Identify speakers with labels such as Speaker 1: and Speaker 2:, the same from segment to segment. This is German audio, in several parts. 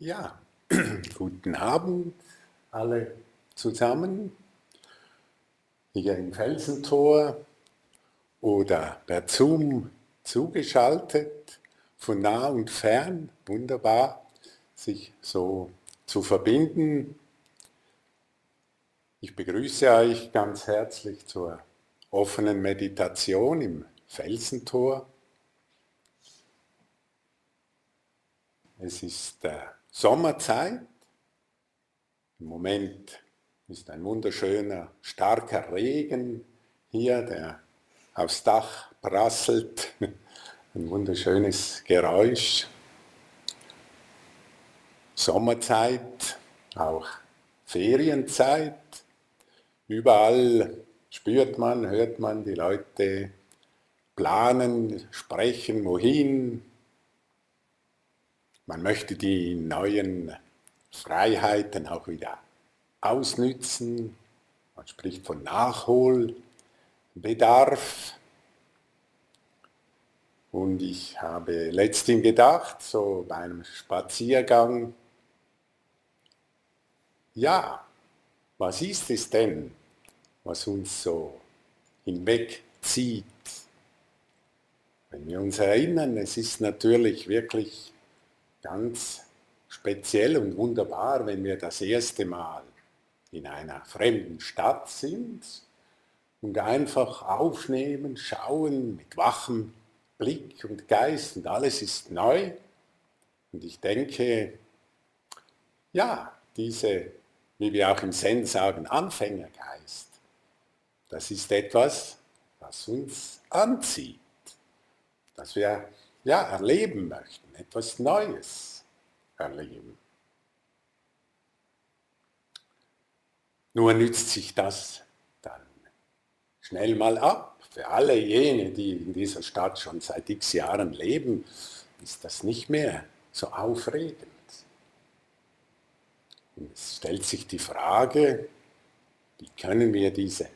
Speaker 1: Ja, guten Abend alle zusammen hier im Felsentor oder per Zoom zugeschaltet, von nah und fern, wunderbar, sich so zu verbinden. Ich begrüße euch ganz herzlich zur offenen Meditation im Felsentor. Es ist äh, Sommerzeit. Im Moment ist ein wunderschöner, starker Regen hier, der aufs Dach prasselt. Ein wunderschönes Geräusch. Sommerzeit, auch Ferienzeit. Überall spürt man, hört man die Leute planen, sprechen, wohin, man möchte die neuen Freiheiten auch wieder ausnützen. Man spricht von Nachholbedarf. Und ich habe letztens gedacht, so bei einem Spaziergang, ja, was ist es denn, was uns so hinwegzieht? Wenn wir uns erinnern, es ist natürlich wirklich ganz speziell und wunderbar, wenn wir das erste Mal in einer fremden Stadt sind und einfach aufnehmen, schauen mit wachem Blick und Geist und alles ist neu. Und ich denke, ja, diese, wie wir auch im Zen sagen, Anfängergeist, das ist etwas, was uns anzieht, dass wir ja, erleben möchten, etwas Neues erleben. Nur nützt sich das dann schnell mal ab. Für alle jene, die in dieser Stadt schon seit x Jahren leben, ist das nicht mehr so aufregend. Und es stellt sich die Frage, wie können wir diese,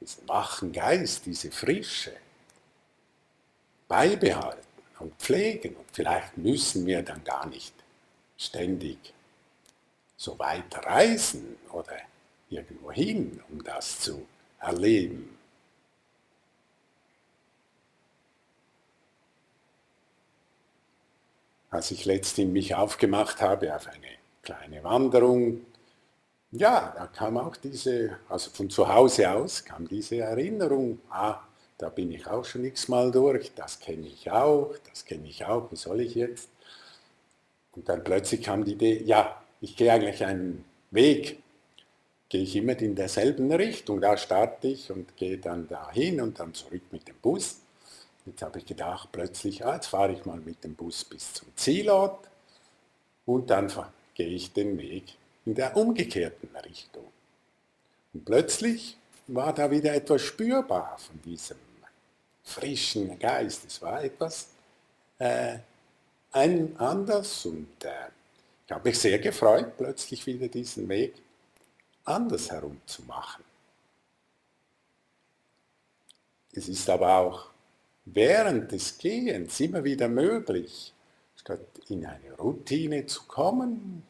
Speaker 1: diesen wachen Geist, diese Frische beibehalten? Und pflegen. Und vielleicht müssen wir dann gar nicht ständig so weit reisen oder irgendwo hin, um das zu erleben. Als ich letztens mich aufgemacht habe auf eine kleine Wanderung, ja, da kam auch diese, also von zu Hause aus kam diese Erinnerung, ah, da bin ich auch schon x-mal durch, das kenne ich auch, das kenne ich auch, wie soll ich jetzt? Und dann plötzlich kam die Idee, ja, ich gehe eigentlich einen Weg, gehe ich immer in derselben Richtung, da starte ich und gehe dann dahin und dann zurück mit dem Bus. Jetzt habe ich gedacht, plötzlich, ah, jetzt fahre ich mal mit dem Bus bis zum Zielort und dann gehe ich den Weg in der umgekehrten Richtung. Und plötzlich war da wieder etwas spürbar von diesem frischen Geist. Es war etwas äh, ein anders und äh, ich habe mich sehr gefreut, plötzlich wieder diesen Weg anders herum zu machen. Es ist aber auch während des Gehens immer wieder möglich, statt in eine Routine zu kommen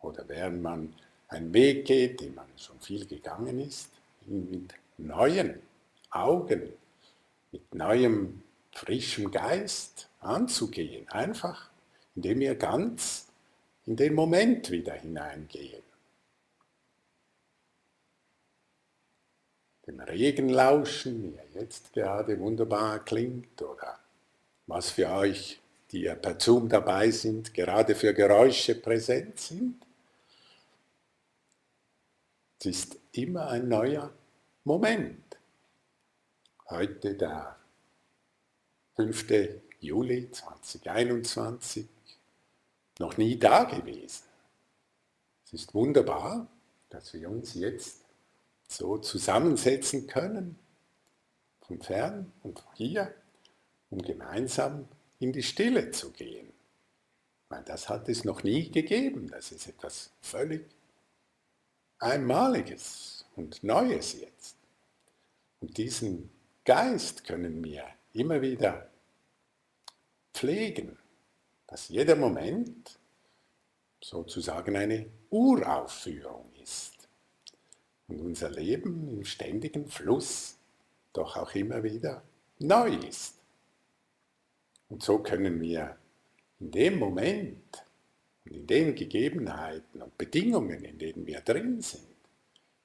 Speaker 1: oder während man einen Weg geht, den man schon viel gegangen ist, mit neuen Augen, mit neuem, frischem Geist anzugehen. Einfach, indem wir ganz in den Moment wieder hineingehen. Dem Regen lauschen, wie er jetzt gerade wunderbar klingt, oder was für euch, die ja per Zoom dabei sind, gerade für Geräusche präsent sind. Es ist immer ein neuer Moment. Heute der 5. Juli 2021, noch nie da gewesen. Es ist wunderbar, dass wir uns jetzt so zusammensetzen können, von fern und hier, um gemeinsam in die Stille zu gehen. Weil das hat es noch nie gegeben. Das ist etwas völlig Einmaliges und Neues jetzt. Und diesen Geist können wir immer wieder pflegen, dass jeder Moment sozusagen eine Uraufführung ist und unser Leben im ständigen Fluss doch auch immer wieder neu ist. Und so können wir in dem Moment und in den Gegebenheiten und Bedingungen, in denen wir drin sind,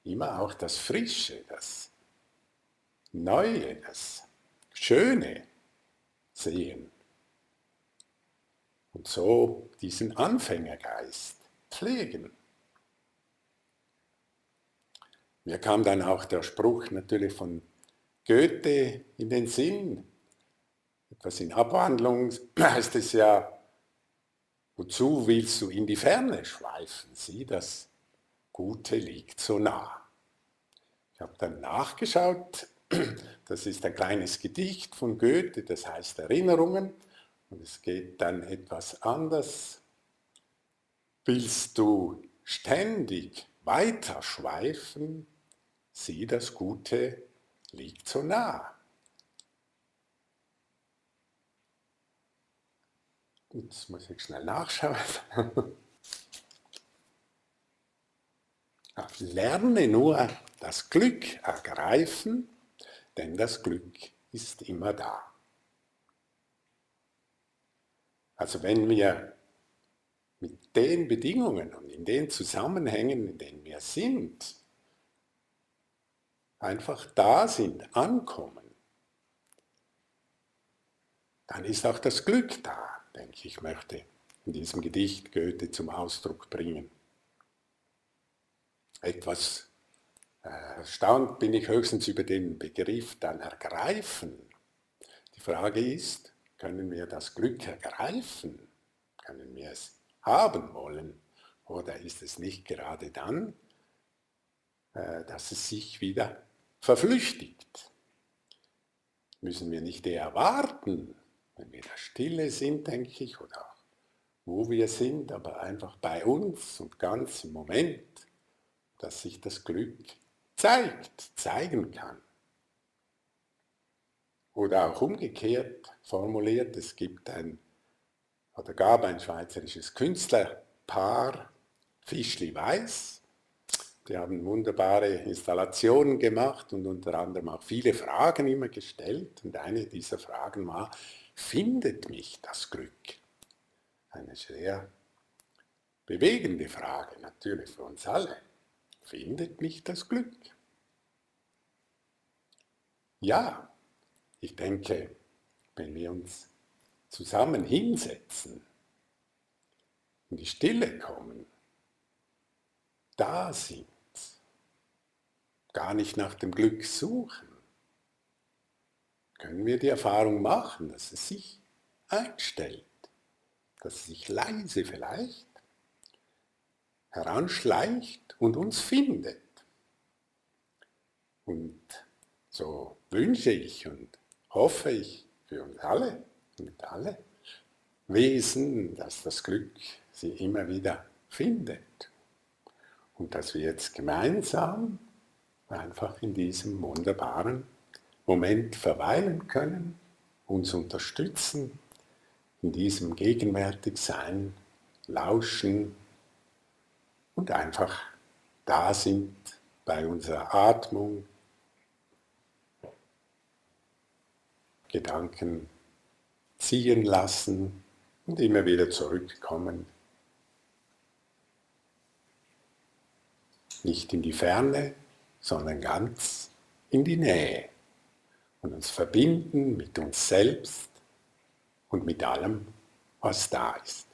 Speaker 1: immer auch das Frische, das Neue, das Schöne sehen. Und so diesen Anfängergeist pflegen. Mir kam dann auch der Spruch natürlich von Goethe in den Sinn. Etwas in Abwandlung heißt es ja, wozu willst du in die Ferne schweifen? Sieh, das Gute liegt so nah. Ich habe dann nachgeschaut, das ist ein kleines Gedicht von Goethe, das heißt Erinnerungen und es geht dann etwas anders. Willst du ständig weiter schweifen, sieh, das Gute liegt so nah. Jetzt muss ich schnell nachschauen. Lerne nur das Glück ergreifen, denn das Glück ist immer da. Also wenn wir mit den Bedingungen und in den Zusammenhängen, in denen wir sind, einfach da sind, ankommen, dann ist auch das Glück da, denke ich, möchte in diesem Gedicht Goethe zum Ausdruck bringen. Etwas äh, erstaunt bin ich höchstens über den Begriff dann ergreifen. Die Frage ist, können wir das Glück ergreifen? Können wir es haben wollen? Oder ist es nicht gerade dann, äh, dass es sich wieder verflüchtigt. Müssen wir nicht eher warten, wenn wir da stille sind, denke ich, oder auch wo wir sind, aber einfach bei uns und ganz im Moment, dass sich das Glück zeigt, zeigen kann. Oder auch umgekehrt formuliert, es gibt ein, oder gab ein schweizerisches Künstlerpaar, Fischli Weiß, die haben wunderbare Installationen gemacht und unter anderem auch viele Fragen immer gestellt. Und eine dieser Fragen war, findet mich das Glück? Eine sehr bewegende Frage natürlich für uns alle. Findet mich das Glück? Ja, ich denke, wenn wir uns zusammen hinsetzen, in die Stille kommen, da sind, gar nicht nach dem Glück suchen, können wir die Erfahrung machen, dass es sich einstellt, dass es sich leise vielleicht heranschleicht und uns findet. Und so wünsche ich und hoffe ich für uns alle und alle Wesen, dass das Glück sie immer wieder findet und dass wir jetzt gemeinsam einfach in diesem wunderbaren Moment verweilen können, uns unterstützen, in diesem Gegenwärtigsein lauschen und einfach da sind bei unserer Atmung, Gedanken ziehen lassen und immer wieder zurückkommen. Nicht in die Ferne, sondern ganz in die Nähe und uns verbinden mit uns selbst und mit allem, was da ist.